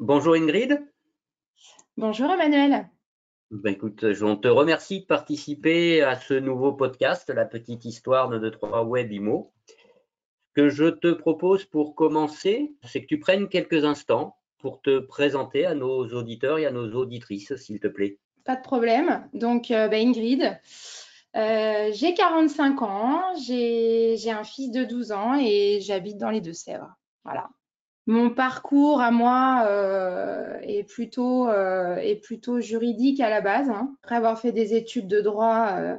Bonjour Ingrid. Bonjour Emmanuel. Ben écoute, on te remercie de participer à ce nouveau podcast, La petite histoire de 2 3 Web IMO. Ce que je te propose pour commencer, c'est que tu prennes quelques instants pour te présenter à nos auditeurs et à nos auditrices, s'il te plaît. Pas de problème. Donc, euh, ben, Ingrid, euh, j'ai 45 ans, j'ai un fils de 12 ans et j'habite dans les Deux-Sèvres. Voilà. Mon parcours à moi euh, est, plutôt, euh, est plutôt juridique à la base. Hein. Après avoir fait des études de droit, euh,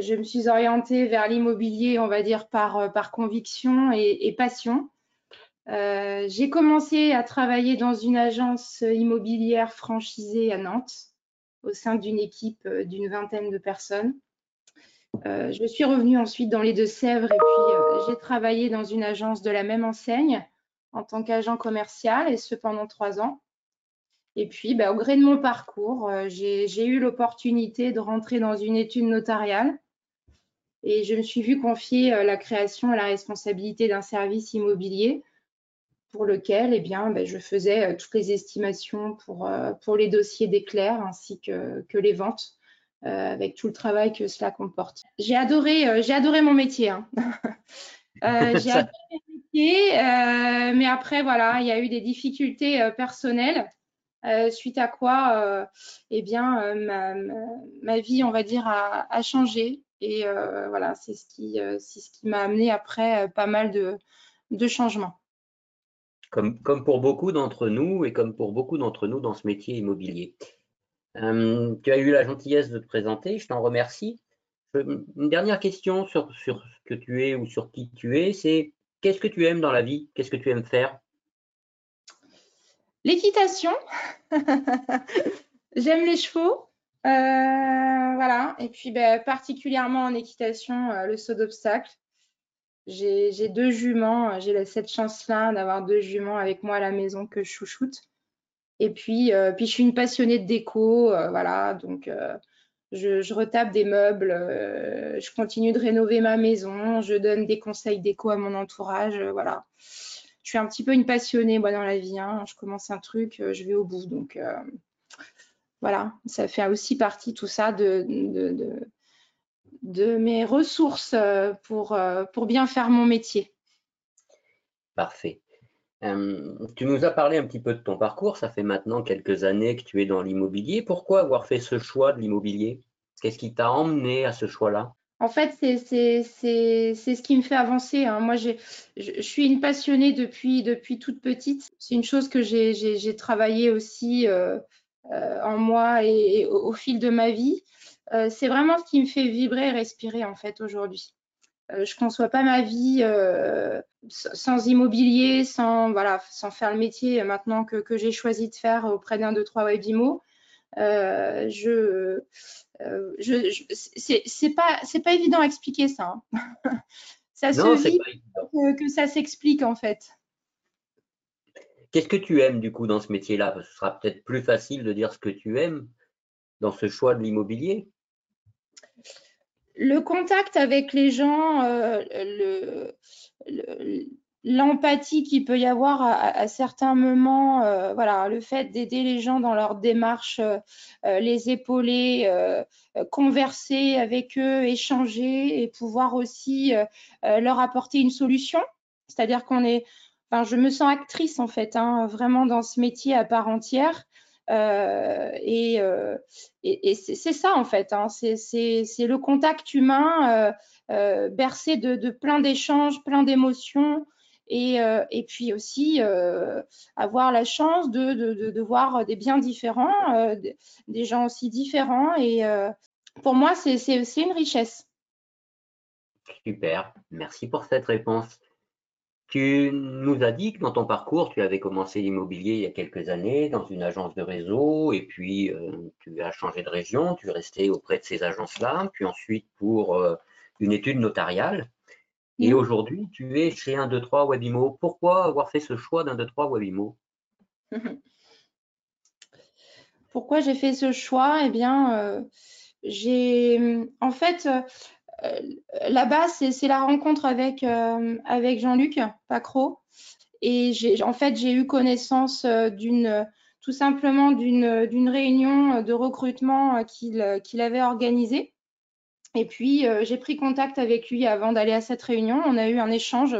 je me suis orientée vers l'immobilier, on va dire, par, par conviction et, et passion. j'ai commencé à travailler dans une agence immobilière franchisée à Nantes, au sein d'une équipe d'une vingtaine de personnes. je suis revenue ensuite dans les Deux-Sèvres et puis j'ai travaillé dans une agence de la même enseigne en tant qu'agent commercial et ce pendant trois ans. Et puis, bah, au gré de mon parcours, euh, j'ai eu l'opportunité de rentrer dans une étude notariale et je me suis vue confier euh, la création et la responsabilité d'un service immobilier pour lequel eh bien, bah, je faisais euh, toutes les estimations pour, pour les dossiers d'éclair ainsi que, que les ventes. avec tout le travail que cela comporte. J'ai adoré, j'ai adoré mon métier. Hein. j'ai adoré euh, mais après, voilà, il y a eu des difficultés euh, personnelles. Euh, suite à quoi, eh bien, ma, vie, on va dire, a, changé. Et voilà, c'est ce qui, c'est ce qui m'a amené après pas mal de, de changements. Comme, comme, pour beaucoup d'entre nous et comme pour beaucoup d'entre nous dans ce métier immobilier. tu as eu la gentillesse de te présenter, je t'en remercie. Une dernière question sur, sur ce que tu es ou sur qui tu es, c'est Qu'est-ce que tu aimes dans la vie? Qu'est-ce que tu aimes faire? L'équitation. J'aime les chevaux. Euh, voilà. Et puis, ben, particulièrement en équitation, euh, le saut d'obstacle. J'ai deux juments. J'ai cette chance-là d'avoir deux juments avec moi à la maison que je chouchoute. Et puis, euh, puis je suis une passionnée de déco. voilà. Donc, je, retape des meubles, euh, je continue de rénover ma maison, je donne des conseils déco à mon entourage, euh, voilà. Je suis un petit peu une passionnée moi dans la vie. Hein. Je commence un truc, euh, je vais au bout. Donc voilà, ça fait aussi partie tout ça de, mes ressources pour bien faire mon métier. Parfait. Tu nous as parlé un petit peu de ton parcours. Ça fait maintenant quelques années que tu es dans l'immobilier. Pourquoi avoir fait ce choix de l'immobilier? Qu'est-ce qui t'a emmené à ce choix-là? En fait, c'est ce qui me fait avancer. Hein. Moi, je, suis une passionnée depuis, depuis toute petite. C'est une chose que j'ai travaillé aussi euh, euh, en moi et, au, fil de ma vie. Euh, c'est vraiment ce qui me fait vibrer et respirer en fait aujourd'hui. Je ne conçois pas ma vie sans immobilier, sans, voilà, sans faire le métier maintenant que, que j'ai choisi de faire auprès d'un, deux, trois webimo. Euh, je, euh, je, c'est pas c'est pas évident à expliquer ça. Hein. ça se vit que, que, ça s'explique en fait. Qu'est-ce que tu aimes du coup dans ce métier-là? Ce sera peut-être plus facile de dire ce que tu aimes dans ce choix de l'immobilier. Le contact avec les gens, euh, le, le, l'empathie qu'il peut y avoir à, certains moments, euh, le fait d'aider les gens dans leur démarche, euh, les épauler, converser avec eux, échanger et pouvoir aussi leur apporter une solution. C'est-à-dire qu'on est, je me sens actrice en fait, hein, vraiment dans ce métier à part entière. Et, et, c'est ça en fait, hein, c'est le contact humain bercé de, plein d'échanges, plein d'émotions, euh, et, puis aussi euh, avoir la chance de, voir des biens différents, euh, des gens aussi différents. Et pour moi, c'est une richesse. Super, merci pour cette réponse. Tu nous as dit que dans ton parcours, tu avais commencé l'immobilier il y a quelques années dans une agence de réseau et puis tu as changé de région, tu es resté auprès de ces agences-là, puis ensuite pour une étude notariale. Et aujourd'hui, tu es chez un 2-3 Webimo. Pourquoi avoir fait ce choix d'un 2-3 Webimo? Pourquoi j'ai fait ce choix? Eh bien, euh, j'ai en fait euh, là-bas, c'est la rencontre avec, euh, avec Jean-Luc Pacro. et en fait, j'ai eu connaissance d'une tout simplement d'une réunion de recrutement qu'il avait organisée. Et puis, j'ai pris contact avec lui avant d'aller à cette réunion. On a eu un échange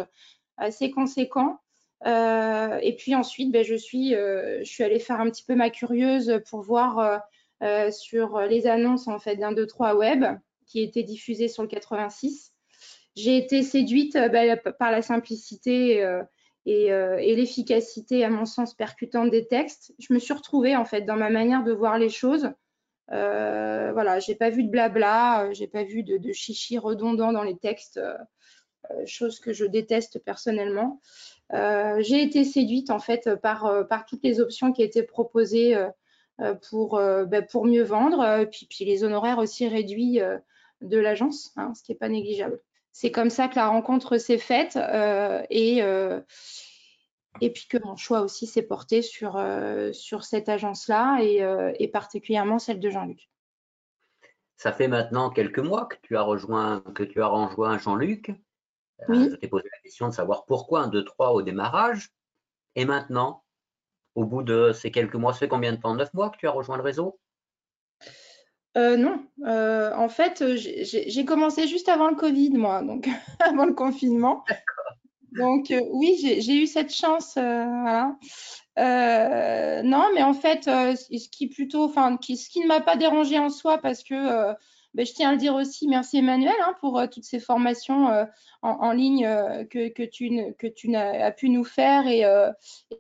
assez conséquent. Euh, et puis ensuite, ben, je, suis, euh, je suis allée faire un petit peu ma curieuse pour voir euh, sur les annonces en fait d'un 2 3 web qui était diffusé sur le 86. J'ai été séduite ben, par la simplicité et, et l'efficacité, à mon sens, percutante des textes. Je me suis retrouvée en fait dans ma manière de voir les choses. Euh, voilà, j'ai pas vu de blabla, j'ai pas vu de, de, chichi redondant dans les textes, chose que je déteste personnellement. Euh, j'ai été séduite en fait par, euh, toutes les options qui étaient proposées euh, pour, bah, pour mieux vendre, puis, puis les honoraires aussi réduits de l'agence, hein, ce qui n'est pas négligeable. C'est comme ça que la rencontre s'est faite et, et puis que mon choix aussi s'est porté sur, sur cette agence-là et, et, particulièrement celle de Jean-Luc. Ça fait maintenant quelques mois que tu as rejoint, que tu as rejoint Jean-Luc. Oui. Je t'ai posé la question de savoir pourquoi un 2, 3 au démarrage. Et maintenant, au bout de ces quelques mois, ça fait combien de temps? 9 mois que tu as rejoint le réseau? Euh, non, euh, en fait, j'ai commencé juste avant le Covid, moi, donc avant le confinement. Donc euh, oui, j'ai eu cette chance, voilà. non, mais en fait, ce qui plutôt, enfin, ce qui ne m'a pas dérangé en soi, parce que ben, je tiens à le dire aussi, merci Emmanuel hein, pour euh, toutes ces formations euh, en, ligne euh, que, que, tu, que tu as, pu nous faire et,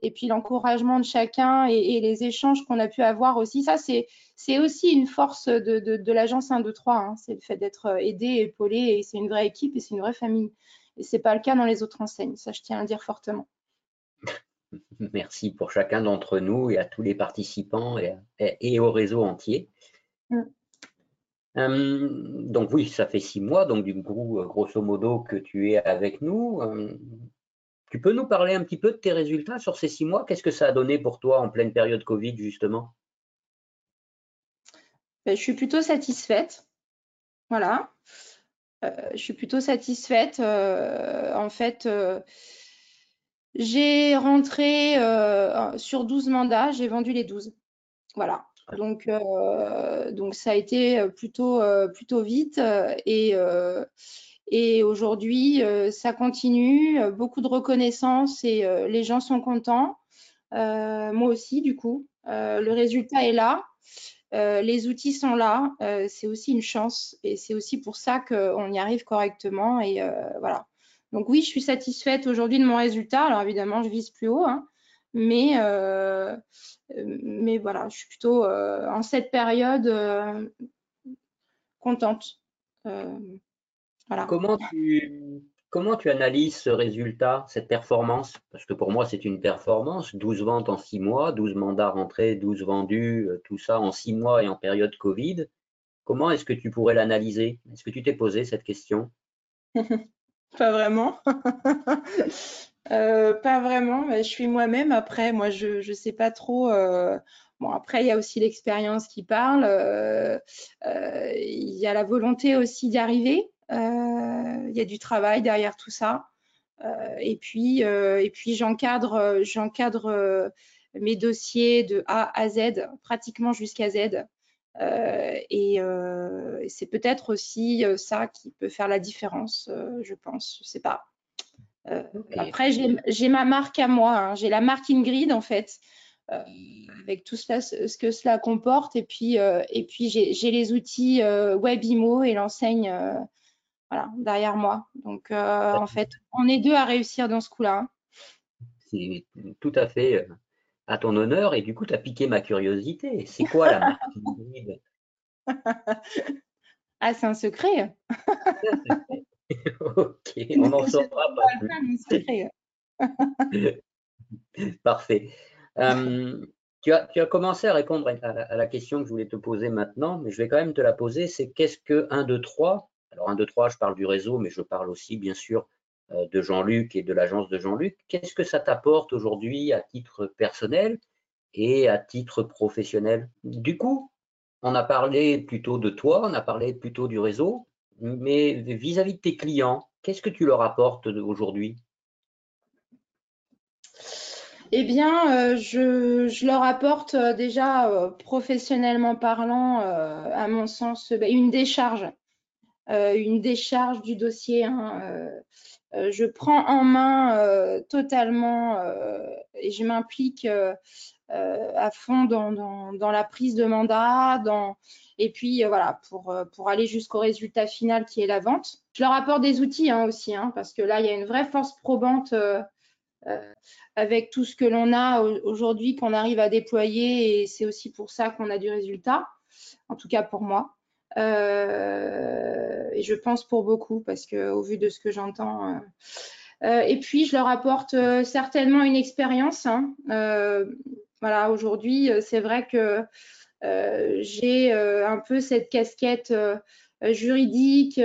et puis l'encouragement de chacun et, les échanges qu'on a pu avoir aussi. Ça, c'est aussi une force de, de, de l'agence 1, 2, 3. Hein. C'est le fait d'être aidé, épaulé et c'est une vraie équipe et c'est une vraie famille. Et ce n'est pas le cas dans les autres enseignes. Ça, je tiens à le dire fortement. Merci pour chacun d'entre nous et à tous les participants et, et au réseau entier. Mm. Euh, donc oui, ça fait six mois, donc du coup, euh, grosso modo, que tu es avec nous. Euh, tu peux nous parler un petit peu de tes résultats sur ces six mois? Qu'est-ce que ça a donné pour toi en pleine période Covid, justement? Ben, Je suis plutôt satisfaite. Voilà. je suis plutôt satisfaite. en fait, j'ai rentré sur 12 mandats, j'ai vendu les 12. Voilà. Donc, euh, donc ça a été euh, plutôt, euh, plutôt vite et, et aujourd'hui ça continue, beaucoup de reconnaissance et les gens sont contents. moi aussi du coup, le résultat est là. les outils sont là, c'est aussi une chance et c'est aussi pour ça qu'on y arrive correctement. Et voilà. Donc oui, je suis satisfaite aujourd'hui de mon résultat. Alors évidemment, je vise plus haut, hein, mais, euh, mais voilà, je suis plutôt euh, en cette période euh, contente. voilà. Comment tu, comment tu analyses ce résultat, cette performance? Parce que pour moi, c'est une performance. 12 ventes en 6 mois, 12 mandats rentrés, 12 vendus, tout ça en 6 mois et en période Covid. Comment est-ce que tu pourrais l'analyser? Est-ce que tu t'es posé cette question? Pas vraiment. Euh, pas vraiment, je suis moi-même. Après, moi, je ne sais pas trop. Euh, bon, après, il y a aussi l'expérience qui parle. Euh, il y a la volonté aussi d'y arriver. il y a du travail derrière tout ça. et puis, et puis j'encadre, j'encadre mes dossiers de A à Z, pratiquement jusqu'à Z. et c'est peut-être aussi ça qui peut faire la différence, je pense. Je sais pas. Euh, après, j'ai ma marque à moi. Hein. J'ai la marque Ingrid, en fait, euh, avec tout cela, ce que cela comporte. Et puis, euh, et puis j'ai les outils WebImo et l'enseigne voilà, derrière moi. Donc, en fait, on est deux à réussir dans ce coup-là. C'est tout à fait à ton honneur. Et du coup, tu as piqué ma curiosité. C'est quoi la marque Ingrid? Ah, c'est un secret. Ok, on n'en saura pas Parfait. Euh, tu, as, tu, as, commencé à répondre à, la question que je voulais te poser maintenant, mais je vais quand même te la poser. C'est qu'est-ce que 1, 2, 3 Alors 1, 2, 3, je parle du réseau, mais je parle aussi bien sûr euh, de Jean-Luc et de l'agence de Jean-Luc. Qu'est-ce que ça t'apporte aujourd'hui à titre personnel et à titre professionnel? Du coup, on a parlé plutôt de toi, on a parlé plutôt du réseau, mais vis-à-vis de tes clients, qu'est-ce que tu leur apportes aujourd'hui? Eh bien, je, leur apporte déjà professionnellement parlant, à mon sens, bah, une décharge. une décharge du dossier. Hein, je prends en main totalement et je m'implique à fond dans, la prise de mandat, dans, et puis voilà, pour, pour aller jusqu'au résultat final qui est la vente. Je leur apporte des outils hein, aussi, hein, parce que là, il y a une vraie force probante euh, avec tout ce que l'on a aujourd'hui qu'on arrive à déployer et c'est aussi pour ça qu'on a du résultat, en tout cas pour moi. Euh, et je pense pour beaucoup parce que au vu de ce que j'entends. Euh, et puis je leur apporte certainement une expérience. Hein. Voilà, aujourd'hui, c'est vrai que j'ai un peu cette casquette juridique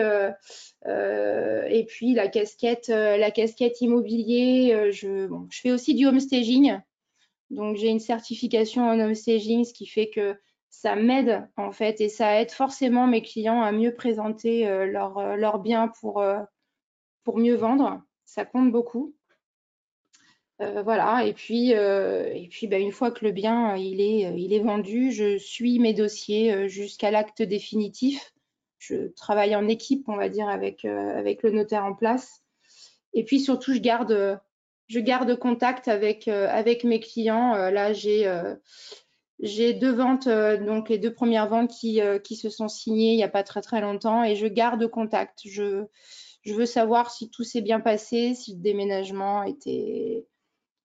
euh, et puis la casquette, euh, la casquette immobilier, euh, je, fais aussi du homestaging. Donc j'ai une certification en homestaging, ce qui fait que ça m'aide en fait et ça aide forcément mes clients à mieux présenter leurs leur biens pour, pour mieux vendre. Ça compte beaucoup. Voilà, et puis, et puis bah, une fois que le bien il est, il est vendu, je suis mes dossiers jusqu'à l'acte définitif je travaille en équipe, on va dire, avec, euh, avec le notaire en place. Et puis surtout, je garde, je garde contact avec, euh, avec mes clients. Euh, là, j'ai j'ai deux ventes, donc les deux premières ventes qui, qui se sont signées il n'y a pas très très longtemps et je garde contact. Je, je veux savoir si tout s'est bien passé, si le déménagement était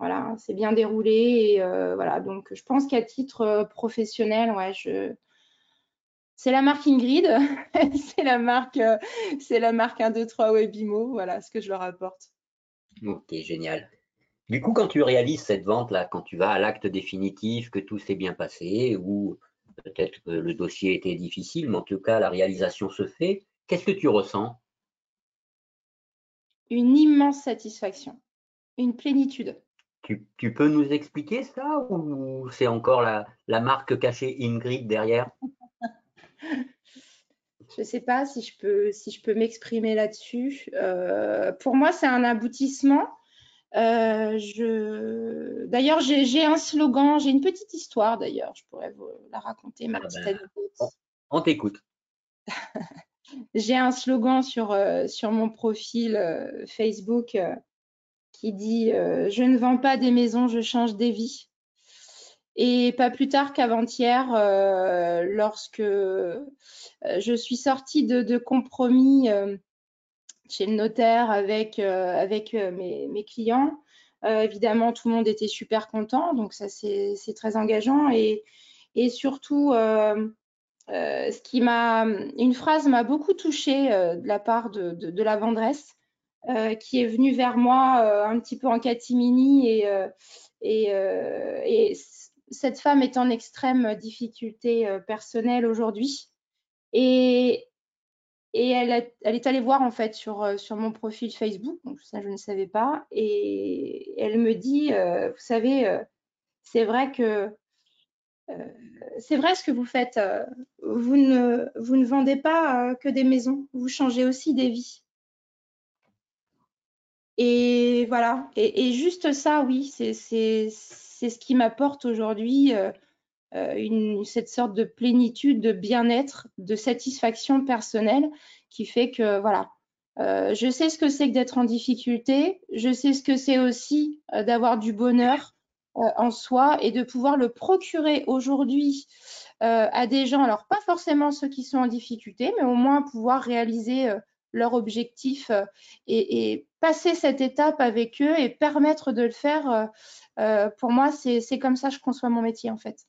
voilà, c'est bien déroulé et voilà. Donc je pense qu'à titre professionnel, ouais, je c'est la marque Ingrid, c'est la marque, euh, c'est la marque 1, 2, 3 Webimo, voilà ce que je leur apporte. Ok, génial. Du coup, quand tu réalises cette vente-là, quand tu vas à l'acte définitif, que tout s'est bien passé, ou peut-être que le dossier était difficile, mais en tout cas, la réalisation se fait, qu'est-ce que tu ressens? Une immense satisfaction, une plénitude. Tu, peux nous expliquer ça ou c'est encore la, la marque cachée Ingrid derrière? Je ne sais pas si je peux, si je peux m'exprimer là-dessus. Euh, pour moi, c'est un aboutissement. Euh, je... D'ailleurs, j'ai un slogan, j'ai une petite histoire d'ailleurs, je pourrais vous la raconter, ma ah petite ben, anecdote. On t'écoute. j'ai un slogan sur, euh, sur mon profil Facebook qui dit Je ne vends pas des maisons, je change des vies. Et pas plus tard qu'avant-hier, euh, lorsque euh, je suis sortie de, compromis euh, chez le notaire avec, mes, clients, évidemment, tout le monde était super content, donc ça, c'est très engageant. Et, surtout, ce qui une phrase m'a beaucoup touchée de la part de, la vendresse, qui est venue vers moi un petit peu en catimini et, et cette femme est en extrême difficulté euh, personnelle aujourd'hui. Et, elle, est allée voir en fait sur, euh, mon profil Facebook, ça je ne savais pas, et elle me dit, euh, vous savez, c'est vrai que c'est vrai ce que vous faites. vous ne vendez pas que des maisons, vous changez aussi des vies. Et voilà, et, juste ça, oui, c'est ce qui m'apporte aujourd'hui euh, euh, cette sorte de plénitude, de bien-être, de satisfaction personnelle qui fait que voilà, euh, je sais ce que c'est que d'être en difficulté, je sais ce que c'est aussi d'avoir du bonheur en soi et de pouvoir le procurer aujourd'hui à des gens, alors pas forcément ceux qui sont en difficulté, mais au moins pouvoir réaliser leur objectif et, et, passer cette étape avec eux et permettre de le faire euh, pour moi, c'est comme ça que je conçois mon métier en fait.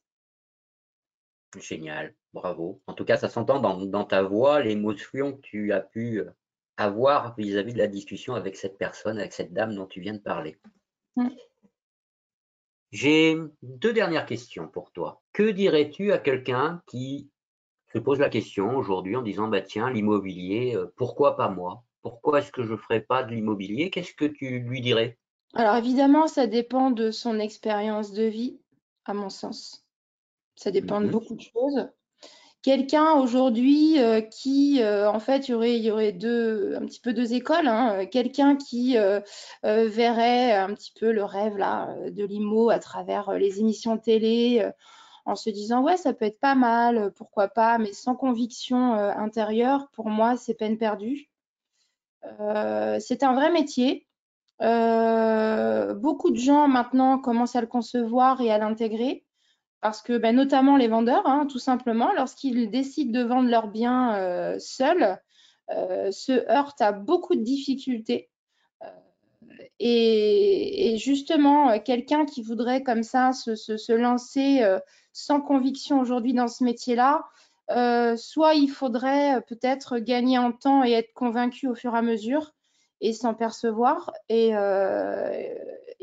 Génial, bravo. En tout cas, ça s'entend dans, ta voix, l'émotion que tu as pu euh, avoir vis-à-vis de la discussion avec cette personne, avec cette dame dont tu viens de parler. Mm. J'ai deux dernières questions pour toi. Que dirais-tu à quelqu'un qui se pose la question aujourd'hui en disant bah tiens l'immobilier euh, pourquoi pas moi? Pourquoi est-ce que je ne ferais pas de l'immobilier? Qu'est-ce que tu lui dirais? Alors évidemment, ça dépend de son expérience de vie, à mon sens. Ça dépend de mmh beaucoup de choses. quelqu'un aujourd'hui qui, en fait, il y aurait, il y aurait deux, un petit peu deux écoles. Hein. quelqu'un qui verrait un petit peu le rêve là de l'IMO à travers les émissions télé en se disant ouais ça peut être pas mal, pourquoi pas, mais sans conviction intérieure, pour moi c'est peine perdue. c'est un vrai métier. beaucoup de gens maintenant commencent à le concevoir et à l'intégrer parce que ben, notamment les vendeurs, hein, tout simplement, lorsqu'ils décident de vendre leurs biens euh, seuls, euh, se heurtent à beaucoup de difficultés. Euh, et, justement, quelqu'un qui voudrait comme ça se, lancer sans conviction aujourd'hui dans ce métier-là, soit il faudrait peut-être gagner en temps et être convaincu au fur et à mesure et s'en percevoir et,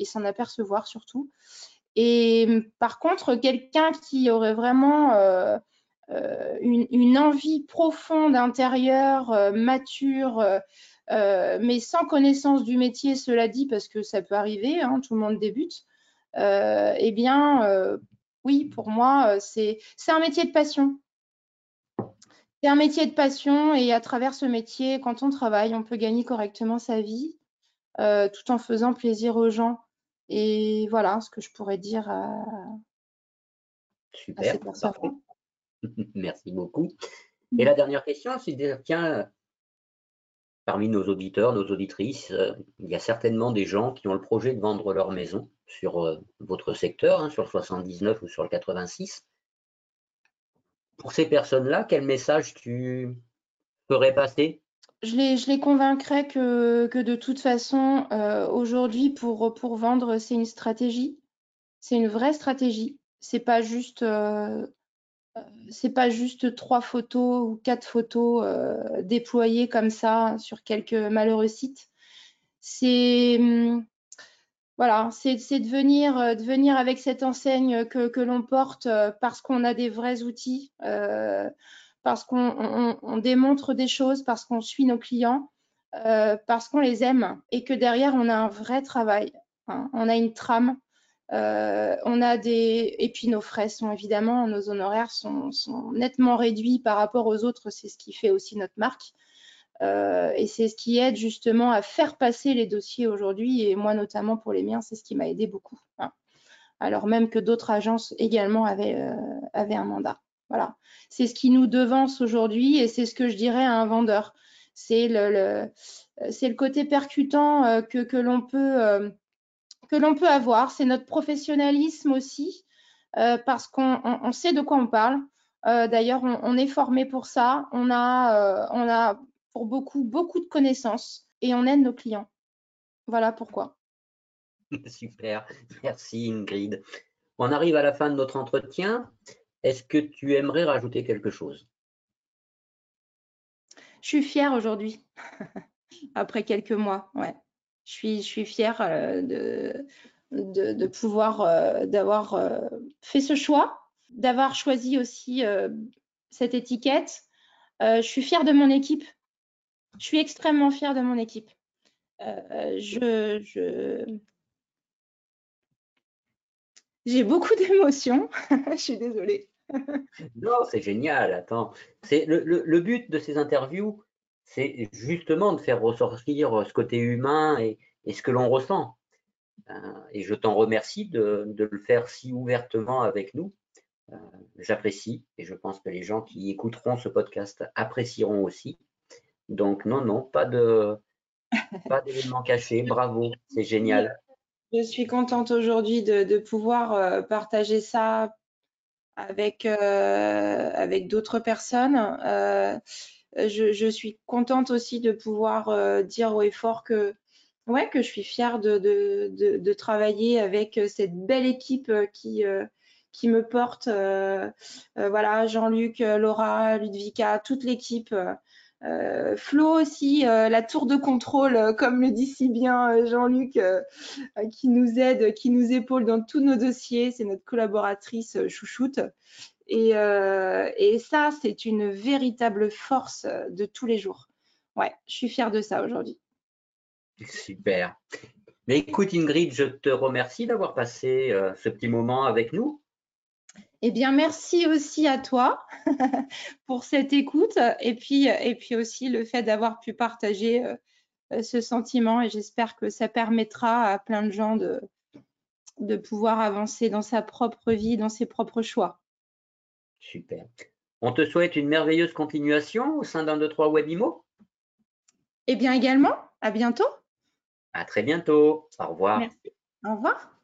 s'en apercevoir surtout. Et par contre, quelqu'un qui aurait vraiment euh, euh, une, envie profonde intérieure, euh, mais sans connaissance du métier, cela dit, parce que ça peut arriver, hein, tout le monde débute, eh bien, oui, pour moi, c'est un métier de passion. C'est un métier de passion et à travers ce métier, quand on travaille, on peut gagner correctement sa vie tout en faisant plaisir aux gens. Et voilà ce que je pourrais dire à, Super, Merci beaucoup. Et la dernière question, c'est de dire, tiens, parmi nos auditeurs, nos auditrices, euh, il y a certainement des gens qui ont le projet de vendre leur maison sur euh, votre secteur, hein, sur le 79 ou sur le 86. Pour ces personnes-là, quel message tu ferais passer? Je les, je les convaincrais que, de toute façon, euh, aujourd'hui, pour, vendre, c'est une stratégie. C'est une vraie stratégie. C'est pas juste, c'est pas juste trois photos ou quatre photos déployées comme ça sur quelques malheureux sites. C'est hum, voilà, c'est de venir, de venir avec cette enseigne que, l'on porte parce qu'on a des vrais outils parce qu'on démontre des choses, parce qu'on suit nos clients, euh, parce qu'on les aime et que derrière, on a un vrai travail. Hein. On a une trame. Euh, on a des et puis nos frais sont évidemment nos honoraires sont, nettement réduits par rapport aux autres. C'est ce qui fait aussi notre marque. Euh, et c'est ce qui aide justement à faire passer les dossiers aujourd'hui. Et moi notamment pour les miens c'est ce qui m'a aidé beaucoup hein. alors même que d'autres agences également avaient, avaient un mandat. Voilà, c'est ce qui nous devance aujourd'hui et c'est ce que je dirais à un vendeur. C'est le, c'est le côté percutant euh, que, que l'on peut, euh, que l'on peut avoir. C'est notre professionnalisme aussi euh, parce qu'on sait de quoi on parle. D'ailleurs, on, est formé pour ça. On a, on a pour beaucoup, beaucoup de connaissances et on aide nos clients. Voilà pourquoi. Super, merci Ingrid. On arrive à la fin de notre entretien. Est-ce que tu aimerais rajouter quelque chose? Je suis fière aujourd'hui, après quelques mois. Ouais. Je suis, je suis fière euh, de, de, pouvoir, euh, d'avoir euh, fait ce choix, d'avoir choisi aussi cette étiquette. je suis fière de mon équipe. Je suis extrêmement fière de mon équipe. je, j'ai beaucoup d'émotions. je suis désolée. non, c'est génial. Attends, c'est le, but de ces interviews, c'est justement de faire ressortir ce côté humain et, ce que l'on ressent. Euh, et je t'en remercie de, le faire si ouvertement avec nous. Euh, j'apprécie et je pense que les gens qui écouteront ce podcast apprécieront aussi. Donc non, non, pas de pas d'événements cachés. Bravo, c'est génial. Je suis contente aujourd'hui de, pouvoir euh, partager ça avec, euh, avec d'autres personnes. Euh, je, suis contente aussi de pouvoir euh, dire haut et fort que, ouais, que je suis fière de, travailler avec cette belle équipe qui, qui me porte. voilà, Jean-Luc, Laura, Ludvika, toute l'équipe. Euh, Flo aussi, euh, la tour de contrôle, euh, comme le dit si bien Jean-Luc, qui nous aide, qui nous épaule dans tous nos dossiers. C'est notre collaboratrice chouchoute. Et, et ça, c'est une véritable force de tous les jours. Ouais, je suis fière de ça aujourd'hui. Super. Mais écoute Ingrid, je te remercie d'avoir passé ce petit moment avec nous. Eh bien, merci aussi à toi pour cette écoute et puis, et puis aussi le fait d'avoir pu partager euh, ce sentiment et j'espère que ça permettra à plein de gens de, de pouvoir avancer dans sa propre vie, dans ses propres choix. Super. On te souhaite une merveilleuse continuation au sein d'un de trois Webimo. Eh bien également, à bientôt. À très bientôt. Au revoir. Merci. Au revoir.